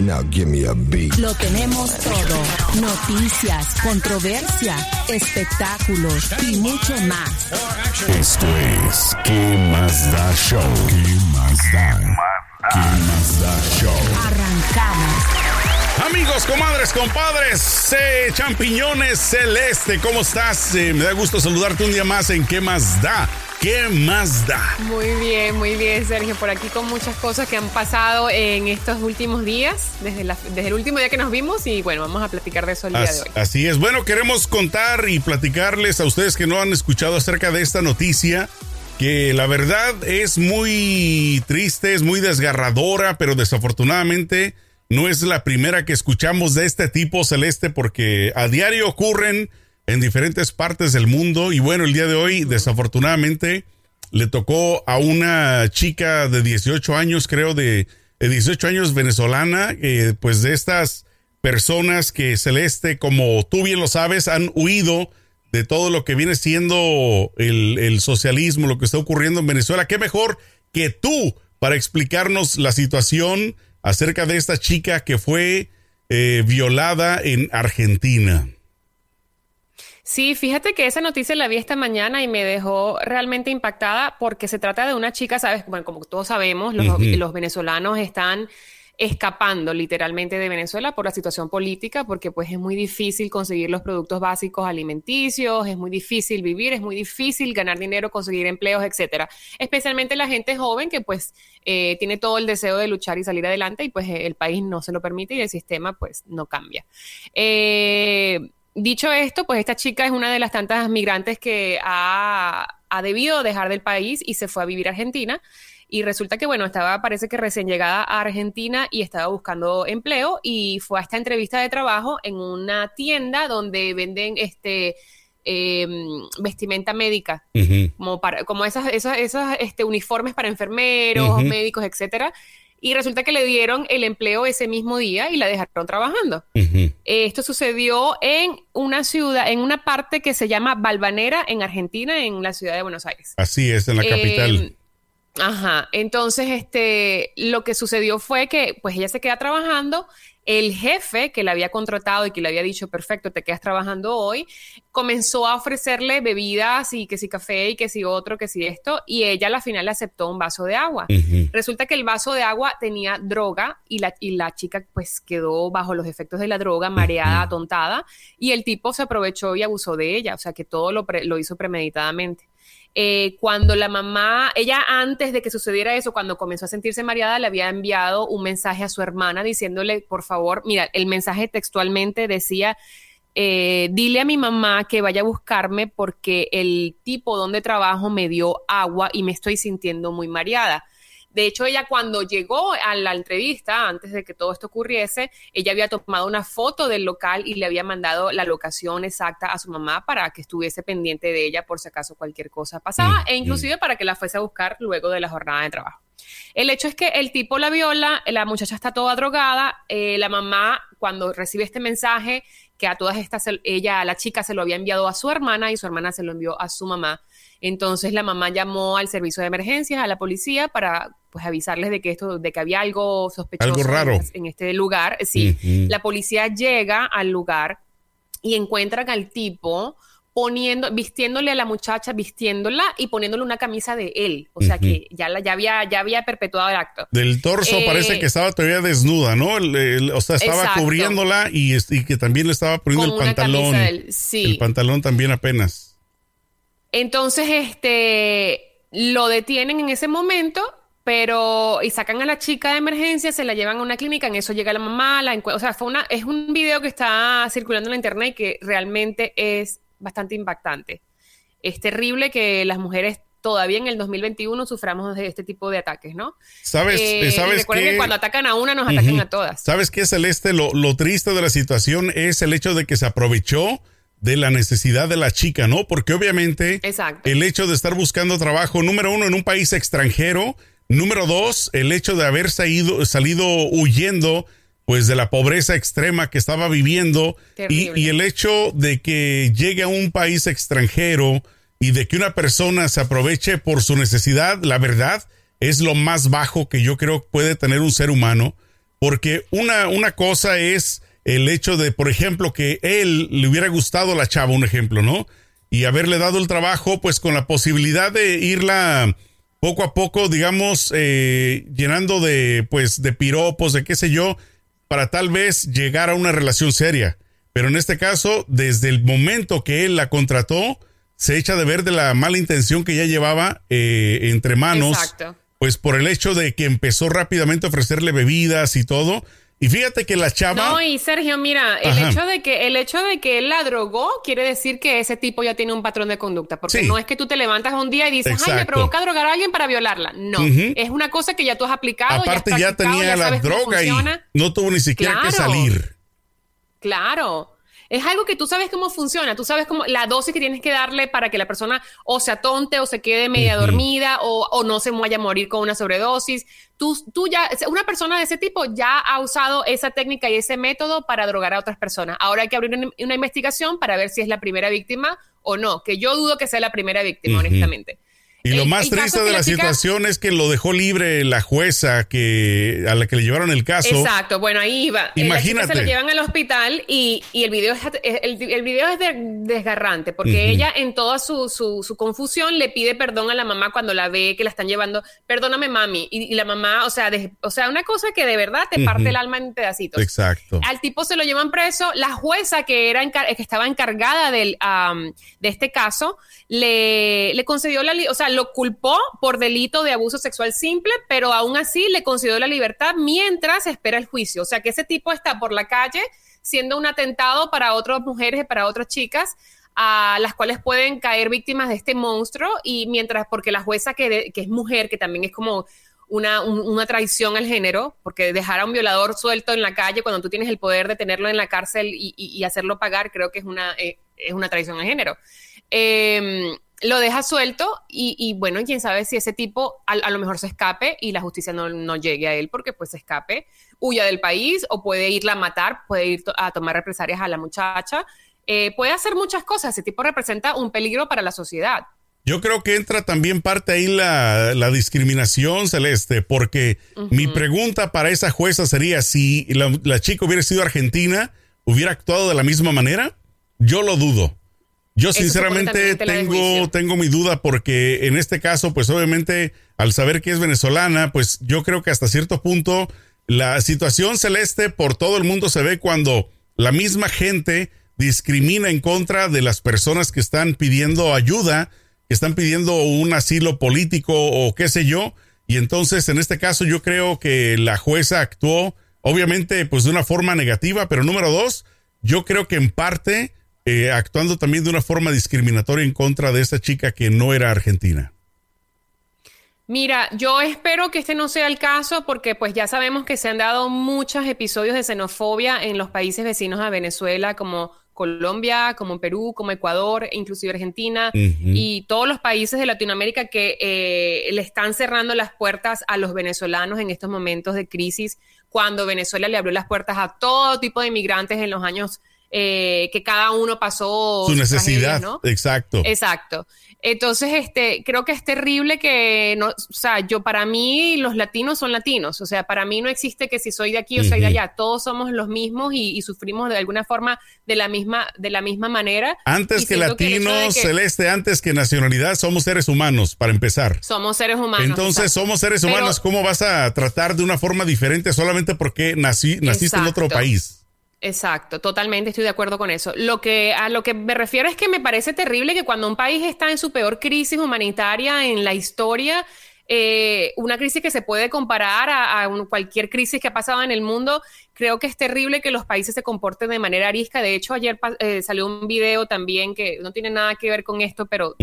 Now give me a beat. Lo tenemos todo. Noticias, controversia, espectáculos y mucho más. Esto es ¿Qué más da show? ¿Qué más da? ¿Qué más da show? Arrancamos. Amigos, comadres, compadres, eh, champiñones celeste, ¿cómo estás? Eh, me da gusto saludarte un día más en ¿Qué más da? ¿Qué más da? Muy bien, muy bien, Sergio. Por aquí con muchas cosas que han pasado en estos últimos días, desde, la- desde el último día que nos vimos. Y bueno, vamos a platicar de eso el día de hoy. Así es. Bueno, queremos contar y platicarles a ustedes que no han escuchado acerca de esta noticia, que la verdad es muy triste, es muy desgarradora, pero desafortunadamente no es la primera que escuchamos de este tipo celeste porque a diario ocurren en diferentes partes del mundo y bueno, el día de hoy desafortunadamente le tocó a una chica de 18 años, creo, de, de 18 años venezolana, eh, pues de estas personas que Celeste, como tú bien lo sabes, han huido de todo lo que viene siendo el, el socialismo, lo que está ocurriendo en Venezuela. ¿Qué mejor que tú para explicarnos la situación acerca de esta chica que fue eh, violada en Argentina? Sí, fíjate que esa noticia la vi esta mañana y me dejó realmente impactada porque se trata de una chica, sabes, bueno, como todos sabemos, los, venezolanos están escapando literalmente de Venezuela por la situación política, porque pues es muy difícil conseguir los productos básicos alimenticios, es muy difícil vivir, es muy difícil ganar dinero, conseguir empleos, etcétera. Especialmente la gente joven que pues eh, tiene todo el deseo de luchar y salir adelante y pues el país no se lo permite y el sistema pues no cambia. Eh, dicho esto, pues esta chica es una de las tantas migrantes que ha, ha debido dejar del país y se fue a vivir a Argentina. Y resulta que, bueno, estaba, parece que recién llegada a Argentina y estaba buscando empleo y fue a esta entrevista de trabajo en una tienda donde venden este eh, vestimenta médica, como para, como esas, esas, esas este, uniformes para enfermeros, médicos, etcétera. Y resulta que le dieron el empleo ese mismo día y la dejaron trabajando. Ujú. Esto sucedió en una ciudad, en una parte que se llama Balvanera, en Argentina, en la ciudad de Buenos Aires. Así es, en la Eh, capital. Ajá, entonces este, lo que sucedió fue que pues ella se queda trabajando, el jefe que la había contratado y que le había dicho, perfecto, te quedas trabajando hoy, comenzó a ofrecerle bebidas y que si café y que si otro, que si esto, y ella a la final le aceptó un vaso de agua. Resulta que el vaso de agua tenía droga y la, y la chica pues quedó bajo los efectos de la droga, mareada, atontada, y el tipo se aprovechó y abusó de ella, o sea que todo lo, pre- lo hizo premeditadamente. Eh, cuando la mamá, ella antes de que sucediera eso, cuando comenzó a sentirse mareada, le había enviado un mensaje a su hermana diciéndole, por favor, mira, el mensaje textualmente decía, eh, dile a mi mamá que vaya a buscarme porque el tipo donde trabajo me dio agua y me estoy sintiendo muy mareada. De hecho, ella cuando llegó a la entrevista, antes de que todo esto ocurriese, ella había tomado una foto del local y le había mandado la locación exacta a su mamá para que estuviese pendiente de ella por si acaso cualquier cosa pasaba Mm, e inclusive para que la fuese a buscar luego de la jornada de trabajo. El hecho es que el tipo la viola, la muchacha está toda drogada, eh, la mamá cuando recibe este mensaje que a todas estas, ella, la chica se lo había enviado a su hermana y su hermana se lo envió a su mamá. Entonces la mamá llamó al servicio de emergencias, a la policía, para pues avisarles de que esto, de que había algo sospechoso Algo raro. en, este lugar. Sí, la policía llega al lugar y encuentran al tipo poniendo, vistiéndole a la muchacha, vistiéndola y poniéndole una camisa de él. O sea que ya, la, ya, había, ya había perpetuado el acto. Del torso Eh, parece que estaba todavía desnuda, ¿no? El- el- o sea, estaba Exacto. cubriéndola y, que también le estaba poniendo Con el pantalón. sí. El pantalón también apenas. Entonces, este, lo detienen en ese momento, pero, y sacan a la chica de emergencia, se la llevan a una clínica, en eso llega la mamá, la o sea, fue una, es un video que está circulando en la internet que realmente es bastante impactante. Es terrible que las mujeres todavía en el 2021 suframos de este tipo de ataques, ¿no? ¿Sabes? Eh, y ¿sabes recuerden que cuando atacan a una, nos atacan a todas. ¿Sabes qué, Celeste? Lo, lo triste de la situación es el hecho de que se aprovechó de la necesidad de la chica, ¿no? Porque obviamente Exacto. el hecho de estar buscando trabajo, número uno, en un país extranjero, número dos, el hecho de haber salido, salido huyendo pues de la pobreza extrema que estaba viviendo y, y el hecho de que llegue a un país extranjero y de que una persona se aproveche por su necesidad, la verdad es lo más bajo que yo creo puede tener un ser humano, porque una, una cosa es el hecho de, por ejemplo, que él le hubiera gustado a la chava, un ejemplo, ¿no? Y haberle dado el trabajo, pues con la posibilidad de irla poco a poco, digamos, eh, llenando de, pues, de piropos, de qué sé yo, para tal vez llegar a una relación seria. Pero en este caso, desde el momento que él la contrató, se echa de ver de la mala intención que ya llevaba eh, entre manos. Exacto. Pues por el hecho de que empezó rápidamente a ofrecerle bebidas y todo. Y fíjate que la chava. No, y Sergio, mira, el Ajá. hecho de que el hecho de que él la drogó quiere decir que ese tipo ya tiene un patrón de conducta, porque Sí. no es que tú te levantas un día y dices, ay, me provoca drogar a alguien para violarla. No, es una cosa que ya tú has aplicado, aparte ya, has ya tenía la droga y no tuvo ni siquiera que salir. Claro. Es algo que tú sabes cómo funciona, tú sabes cómo la dosis que tienes que darle para que la persona o se atonte o se quede media dormida o, o no se vaya a morir con una sobredosis. Tú, tú ya, una persona de ese tipo ya ha usado esa técnica y ese método para drogar a otras personas. Ahora hay que abrir una, una investigación para ver si es la primera víctima o no, que yo dudo que sea la primera víctima, honestamente. Y lo más triste de la, chica- situación es que lo dejó libre la jueza que a la que le llevaron el caso. Exacto, bueno, ahí iba. Eh, La Imagínate. se lo llevan al hospital y, y el video es, el, el video es de- desgarrante porque ella en toda su, su, su confusión le pide perdón a la mamá cuando la ve que la están llevando. Perdóname, mami. Y, y la mamá, o sea, de- o sea, una cosa que de verdad te parte el alma en pedacitos. Exacto. Al tipo se lo llevan preso. La jueza que era encar- que estaba encargada del, am, de este caso le, le concedió la, o sea, lo culpó por delito de abuso sexual simple, pero aún así le concedió la libertad mientras espera el juicio. O sea, que ese tipo está por la calle siendo un atentado para otras mujeres y para otras chicas a las cuales pueden caer víctimas de este monstruo y mientras, porque la jueza que, que es mujer, que también es como una, un- una traición al género, porque dejar a un violador suelto en la calle cuando tú tienes el poder de tenerlo en la cárcel y, hacerlo pagar, creo que es una, eh, es una traición al género. Eh, lo deja suelto y, y bueno, quién sabe si ese tipo a, a lo mejor se escape y la justicia no, no llegue a él porque pues se escape, huya del país o puede irla a matar, puede ir to- a tomar represalias a la muchacha, eh, puede hacer muchas cosas, ese tipo representa un peligro para la sociedad. Yo creo que entra también parte ahí la, la discriminación celeste, porque mi pregunta para esa jueza sería si la, la chica hubiera sido argentina, hubiera actuado de la misma manera. Yo lo dudo. Yo sinceramente tengo, tengo mi duda porque en este caso, pues obviamente al saber que es venezolana, pues yo creo que hasta cierto punto la situación celeste por todo el mundo se ve cuando la misma gente discrimina en contra de las personas que están pidiendo ayuda, que están pidiendo un asilo político o qué sé yo. Y entonces en este caso yo creo que la jueza actuó obviamente pues de una forma negativa, pero número dos, yo creo que en parte eh, actuando también de una forma discriminatoria en contra de esta chica que no era argentina. Mira, yo espero que este no sea el caso porque pues ya sabemos que se han dado muchos episodios de xenofobia en los países vecinos a Venezuela como Colombia, como Perú, como Ecuador, inclusive Argentina y todos los países de Latinoamérica que eh, le están cerrando las puertas a los venezolanos en estos momentos de crisis, cuando Venezuela le abrió las puertas a todo tipo de inmigrantes en los años eh, que cada uno pasó Su necesidad, ¿no? exacto. Exacto. Entonces, este, creo que es terrible que no, o sea, yo para mí los latinos son latinos, o sea, para mí no existe que si soy de aquí o soy de allá, todos somos los mismos y, y sufrimos de alguna forma de la misma, de la misma manera. Antes Y que latinos, que celeste, antes que nacionalidad, somos seres humanos, para empezar. Somos seres humanos. Entonces, exacto. somos seres Pero- humanos. ¿Cómo vas a tratar de una forma diferente solamente porque nací, naciste en otro país? Exacto, totalmente estoy de acuerdo con eso. Lo que a lo que me refiero es que me parece terrible que cuando un país está en su peor crisis humanitaria en la historia, eh, una crisis que se puede comparar a, a un- cualquier crisis que ha pasado en el mundo, creo que es terrible que los países se comporten de manera arisca. De hecho, ayer eh, salió un video también que no tiene nada que ver con esto, pero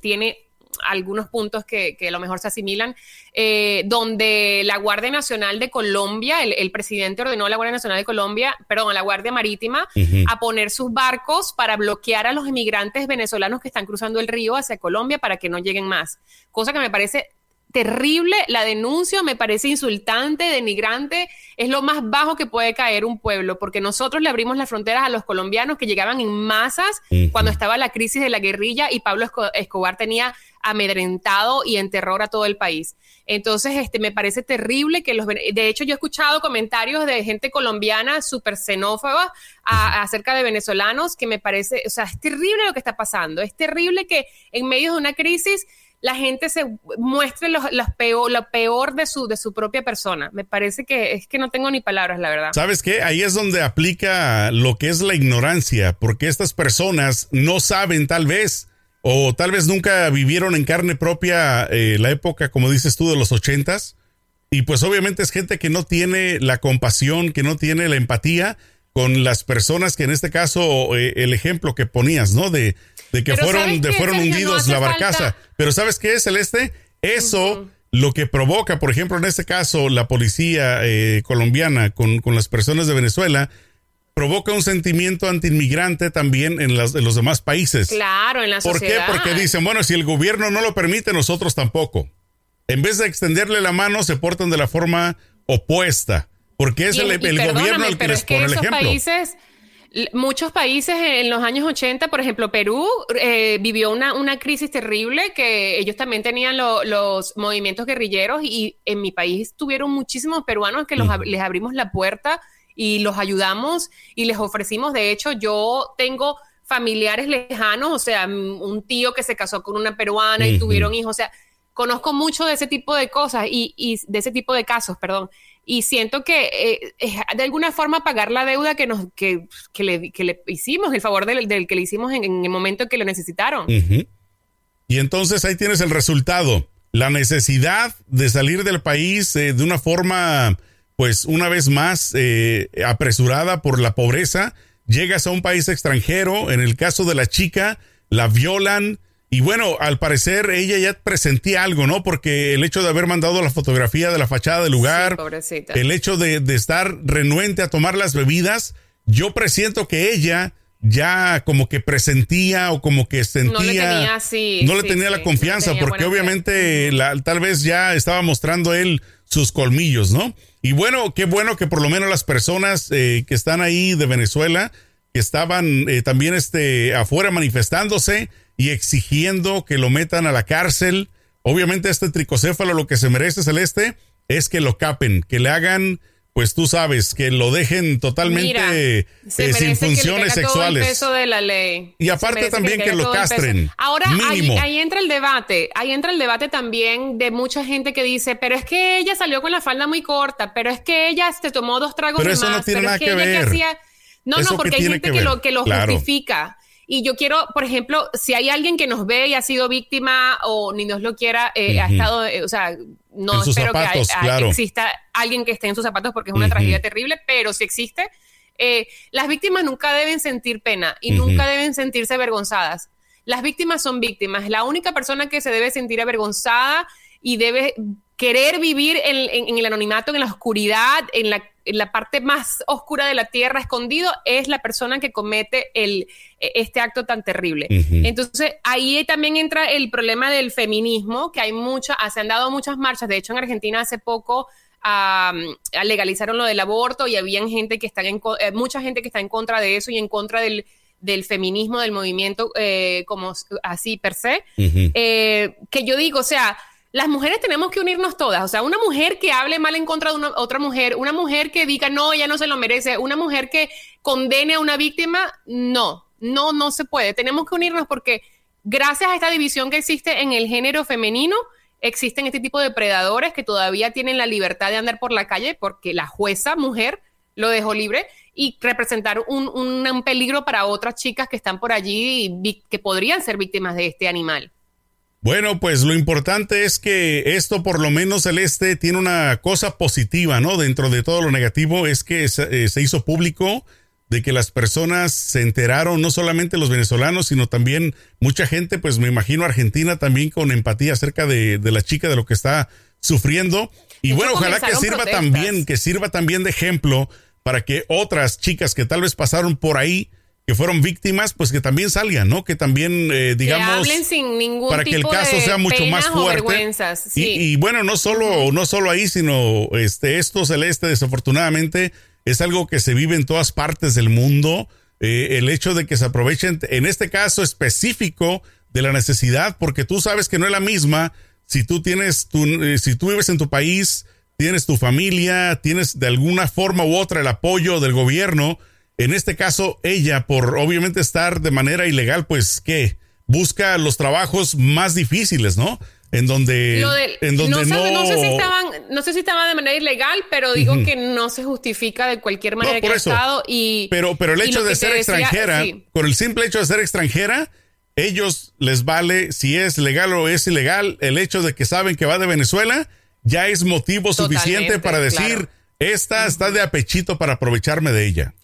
tiene algunos puntos que, que a lo mejor se asimilan, eh, donde la Guardia Nacional de Colombia, el, el, presidente ordenó a la Guardia Nacional de Colombia, perdón, a la Guardia Marítima, a poner sus barcos para bloquear a los inmigrantes venezolanos que están cruzando el río hacia Colombia para que no lleguen más. Cosa que me parece terrible, la denuncia me parece insultante, denigrante, es lo más bajo que puede caer un pueblo, porque nosotros le abrimos las fronteras a los colombianos que llegaban en masas cuando estaba la crisis de la guerrilla y Pablo Escobar tenía amedrentado y en terror a todo el país. Entonces, este, me parece terrible que los... De hecho, yo he escuchado comentarios de gente colombiana súper xenófoba acerca de venezolanos que me parece, o sea, es terrible lo que está pasando, es terrible que en medio de una crisis la gente se muestre lo, peor, lo peor de su, de su propia persona. Me parece que es que no tengo ni palabras, la verdad. ¿Sabes qué? Ahí es donde aplica lo que es la ignorancia, porque estas personas no saben tal vez, o tal vez nunca vivieron en carne propia eh, la época, como dices tú, de los ochentas. Y pues obviamente es gente que no tiene la compasión, que no tiene la empatía con las personas que en este caso, eh, el ejemplo que ponías, ¿no? De, de que fueron, de fueron hundidos la barcaza. Pero ¿sabes qué es, Celeste? Eso lo que provoca, por ejemplo, en este caso, la policía eh, colombiana con, con, las personas de Venezuela, provoca un sentimiento antiinmigrante también en, las, en los demás países. Claro, en la sociedad. ¿Por qué? Porque dicen, bueno, si el gobierno no lo permite, nosotros tampoco. En vez de extenderle la mano, se portan de la forma opuesta. Porque es el, el gobierno el que les pone el ejemplo. Países Muchos países en los años 80, por ejemplo, Perú eh, vivió una, una, crisis terrible que ellos también tenían los movimientos guerrilleros y en mi país tuvieron muchísimos peruanos que los, les abrimos la puerta y los ayudamos y les ofrecimos. De hecho, yo tengo familiares lejanos, o sea, un tío que se casó con una peruana y tuvieron hijos, o sea, conozco mucho de ese tipo de cosas y, y de ese tipo de casos, perdón y siento que eh, de alguna forma pagar la deuda que nos que, que, le, que le, hicimos, el favor del, del, que le hicimos en, en, el momento que lo necesitaron. Y entonces ahí tienes el resultado, la necesidad de salir del país eh, de una forma, pues una vez más, eh, apresurada por la pobreza. Llegas a un país extranjero, en el caso de la chica, la violan, y bueno, al parecer ella ya presentía algo, ¿no? Porque el hecho de haber mandado la fotografía de la fachada del lugar, el hecho de, estar renuente a tomar las bebidas, yo presiento que ella ya como que presentía o como que sentía no le tenía, no le tenía la confianza porque obviamente la, tal vez ya estaba mostrando él sus colmillos, ¿no? Y bueno, qué bueno que por lo menos las personas eh, que están ahí de Venezuela, que estaban eh, también este, afuera manifestándose, y exigiendo que lo metan a la cárcel. Obviamente este tricocéfalo lo que se merece Celeste es que lo capen, que le hagan, pues tú sabes, que lo dejen totalmente eh, sin funciones sexuales. de la ley. Y aparte también que, lo castren. Ahora ahí, ahí, entra el debate, ahí entra el debate también de mucha gente que dice, pero es que ella salió con la falda muy corta, pero es que ella se tomó dos tragos pero de eso más, no tiene pero nada es que, que ella ver. hacía... No, no, porque hay gente que, lo, que lo justifica. Y yo quiero, por ejemplo, si hay alguien que nos ve y ha sido víctima o ni nos lo quiera, eh, ha estado, eh, o sea, no espero que exista alguien que esté en sus zapatos porque es una tragedia terrible, pero si existe, eh, las víctimas nunca deben sentir pena y nunca deben sentirse avergonzadas. Las víctimas son víctimas. La única persona que se debe sentir avergonzada y debe querer vivir en, el anonimato, en la oscuridad, en la, en la, parte más oscura de la tierra, escondido, es la persona que comete el, este acto tan terrible. Entonces, ahí también entra el problema del feminismo, que hay muchas, se han dado muchas marchas. De hecho, en Argentina hace poco legalizaron lo del aborto y había gente que está en, eh, mucha gente que está en contra de eso y en contra del del feminismo, del movimiento eh, como así per se, eh, que yo digo, o sea, las mujeres tenemos que unirnos todas. O sea, una mujer que hable mal en contra de una, otra mujer, una mujer que diga, no, ella no se lo merece, una mujer que condene a una víctima, no, no, no se puede. Tenemos que unirnos porque gracias a esta división que existe en el género femenino, existen este tipo de predadores que todavía tienen la libertad de andar por la calle porque la jueza mujer lo dejó libre y representar un, un peligro para otras chicas que están por allí y que podrían ser víctimas de este animal. Bueno, pues lo importante es que esto por lo menos Celeste tiene una cosa positiva, ¿no? Dentro de todo lo negativo es que se, eh, se hizo público de que las personas se enteraron, no solamente los venezolanos, sino también mucha gente, pues me imagino Argentina también con empatía acerca de, de la chica, de lo que está sufriendo. Y bueno, ojalá que sirva también, que sirva también de ejemplo para que otras chicas que tal vez pasaron por ahí, que fueron víctimas, pues que también salgan, ¿no? Que también, eh, digamos, sin ningún para que el caso sea mucho más fuerte. Sí. Y, y, bueno, no solo, no solo ahí, sino este, esto celeste, desafortunadamente, es algo que se vive en todas partes del mundo. Eh, el hecho de que se aprovechen, en este caso específico, de la necesidad, porque tú sabes que no es la misma si tú tienes, tu, eh, si tú vives en tu país, tienes tu familia, tienes de alguna forma u otra el apoyo del gobierno. En este caso, ella, por obviamente estar de manera ilegal, pues, ¿qué? Busca los trabajos más difíciles, ¿no? en donde, en donde no, no, sé si estaban, no sé si estaban de manera ilegal, pero digo que no se justifica de cualquier manera que estado y pero pero el hecho de ser extranjera, con el simple hecho de ser extranjera, ellos les vale si es legal o es ilegal, el hecho de que saben que va de Venezuela ya es motivo suficiente para decir esta está de apechito para aprovecharme de ella.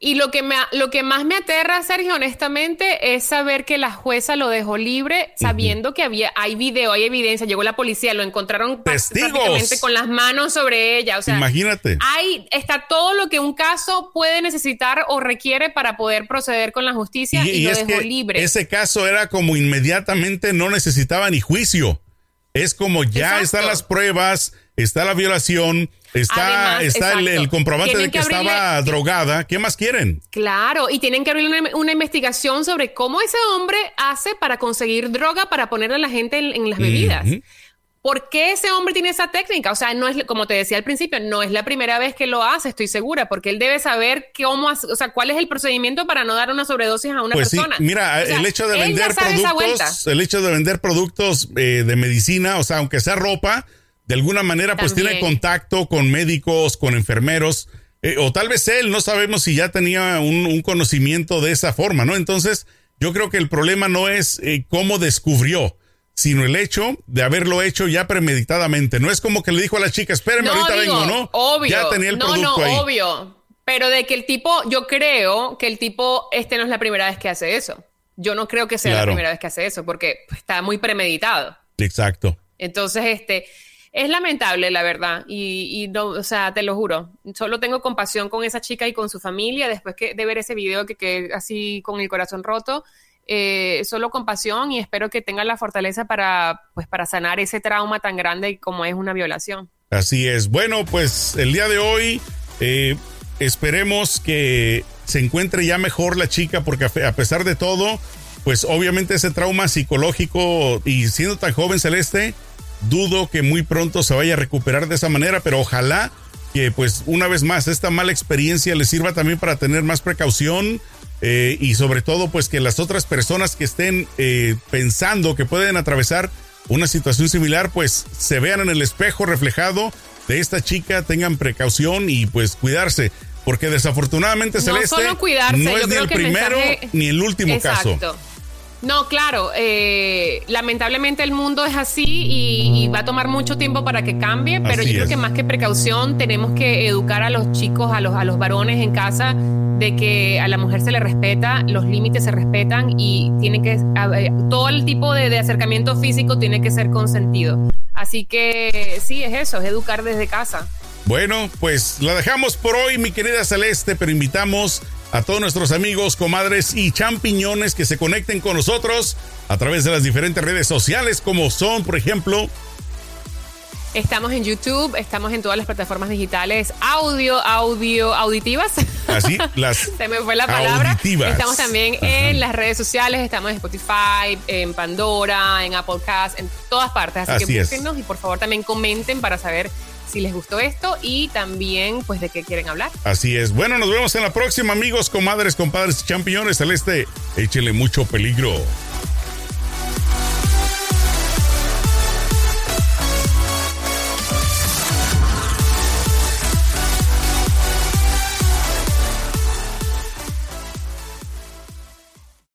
Y lo que, me, lo que más me aterra, Sergio, honestamente, es saber que la jueza lo dejó libre sabiendo que había, hay video, hay evidencia, llegó la policía, lo encontraron prácticamente con las manos sobre ella. O sea, imagínate. Hay, está todo lo que un caso puede necesitar o requiere para poder proceder con la justicia y, lo dejó libre. Ese caso era como inmediatamente no necesitaba ni juicio. Es como ya están las pruebas, está la violación, está, está el, comprobante de que, estaba drogada. ¿Qué más quieren? Claro, y tienen que abrir una, investigación sobre cómo ese hombre hace para conseguir droga para ponerle a la gente en, las bebidas. ¿Por qué ese hombre tiene esa técnica? O sea, no es, como te decía al principio, no es la primera vez que lo hace, estoy segura, porque él debe saber cómo, o sea, cuál es el procedimiento para no dar una sobredosis a una pues persona. Sí. Mira, el hecho de vender productos, el hecho de vender productos eh, de medicina, o sea, aunque sea ropa, de alguna manera, pues tiene contacto con médicos, con enfermeros, eh, o tal vez él, no sabemos si ya tenía un, conocimiento de esa forma, ¿no? Entonces, yo creo que el problema no es eh, cómo descubrió sino el hecho de haberlo hecho ya premeditadamente. No es como que le dijo a la chica, espérame, ahorita vengo, ¿no? Obvio. Ya tenía el no, producto no, obvio. Pero de que el tipo, yo creo que el tipo, este no es la primera vez que hace eso. Yo no creo que sea la primera vez que hace eso, porque está muy premeditado. Exacto. Entonces, este, es lamentable, la verdad. Y, y no, o sea, te lo juro. Solo tengo compasión con esa chica y con su familia después que, de ver ese video que quedé así con el corazón roto eh, solo compasión y espero que tengan la fortaleza para, pues, para sanar ese trauma tan grande como es una violación. Así es. Bueno, pues el día de hoy eh, esperemos que se encuentre ya mejor la chica porque a pesar de todo, pues obviamente ese trauma psicológico y siendo tan joven Celeste, dudo que muy pronto se vaya a recuperar de esa manera, pero ojalá que pues una vez más esta mala experiencia le sirva también para tener más precaución, eh, y sobre todo pues que las otras personas que estén eh, pensando que pueden atravesar una situación similar pues se vean en el espejo reflejado de esta chica, tengan precaución y pues cuidarse. Porque desafortunadamente Celeste no es ni el primero ni el último caso. No, claro, eh, lamentablemente el mundo es así y, va a tomar mucho tiempo para que cambie, pero yo creo que más que precaución tenemos que educar a los chicos, a los, a los varones en casa, de que a la mujer se le respeta, los límites se respetan y tiene que, todo el tipo de, de acercamiento físico tiene que ser consentido. Así que sí, es eso, es educar desde casa. Bueno, pues la dejamos por hoy, mi querida Celeste, pero invitamos a todos nuestros amigos, comadres y champiñones que se conecten con nosotros a través de las diferentes redes sociales como son, por ejemplo, Estamos en YouTube, estamos en todas las plataformas digitales audio, audio, auditivas. Así, las. Se me fue la palabra. Auditivas. Estamos también en las redes sociales, estamos en Spotify, en Pandora, en Apple Cast, en todas partes. Así, que búsquenos y por favor también comenten para saber si les gustó esto y también pues de qué quieren hablar. Así es. Bueno, nos vemos en la próxima, amigos, comadres, compadres champiñones celeste. Échele mucho peligro.